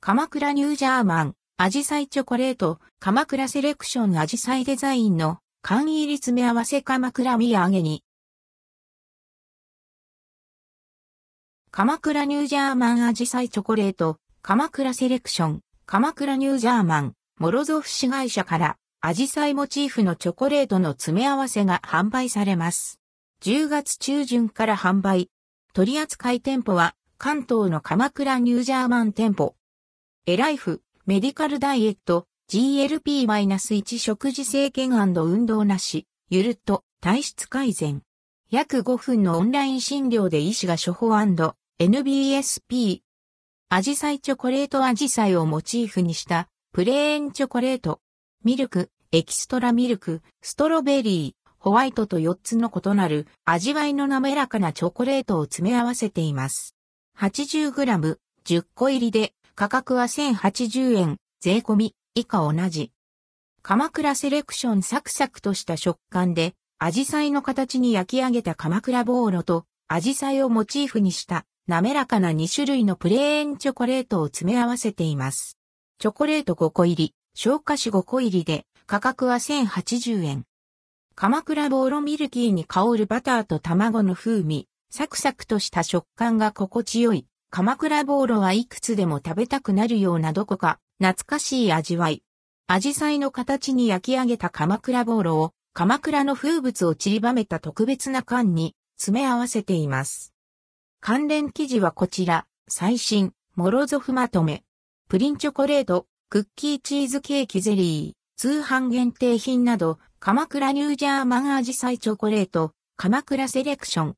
鎌倉ニュージャーマン、アジサイチョコレート、鎌倉セレクションアジサイデザインの缶入り詰め合わせ鎌倉土産に。鎌倉ニュージャーマンアジサイチョコレート、鎌倉セレクション、鎌倉ニュージャーマン、モロゾフ市会社から、アジサイモチーフのチョコレートの詰め合わせが販売されます。10月中旬から販売。取扱店舗は、関東の鎌倉ニュージャーマン店舗。エライフ、メディカルダイエット、GLP-1 食事制限運動なし、ゆるっと体質改善。約5分のオンライン診療で医師が処方 &NBSP。アジサイチョコレートアジサイをモチーフにしたプレーンチョコレート。ミルク、エキストラミルク、ストロベリー、ホワイトと4つの異なる味わいの滑らかなチョコレートを詰め合わせています。80g、10個入りで価格は1080円、税込み、以下同じ。鎌倉セレクションサクサクとした食感で、アジサイの形に焼き上げた鎌倉ボーロと、アジサイをモチーフにした滑らかな2種類のプレーンチョコレートを詰め合わせています。チョコレート5個入り、消化酒5個入りで、価格は1080円。鎌倉ボーロミルキーに香るバターと卵の風味、サクサクとした食感が心地よい。鎌倉ボーロはいくつでも食べたくなるようなどこか懐かしい味わい。アジサイの形に焼き上げた鎌倉ボーロを鎌倉の風物を散りばめた特別な缶に詰め合わせています。関連記事はこちら、最新、モロゾフまとめ。プリンチョコレート、クッキーチーズケーキゼリー、通販限定品など、鎌倉ニュージャーマンアジサイチョコレート、鎌倉セレクション、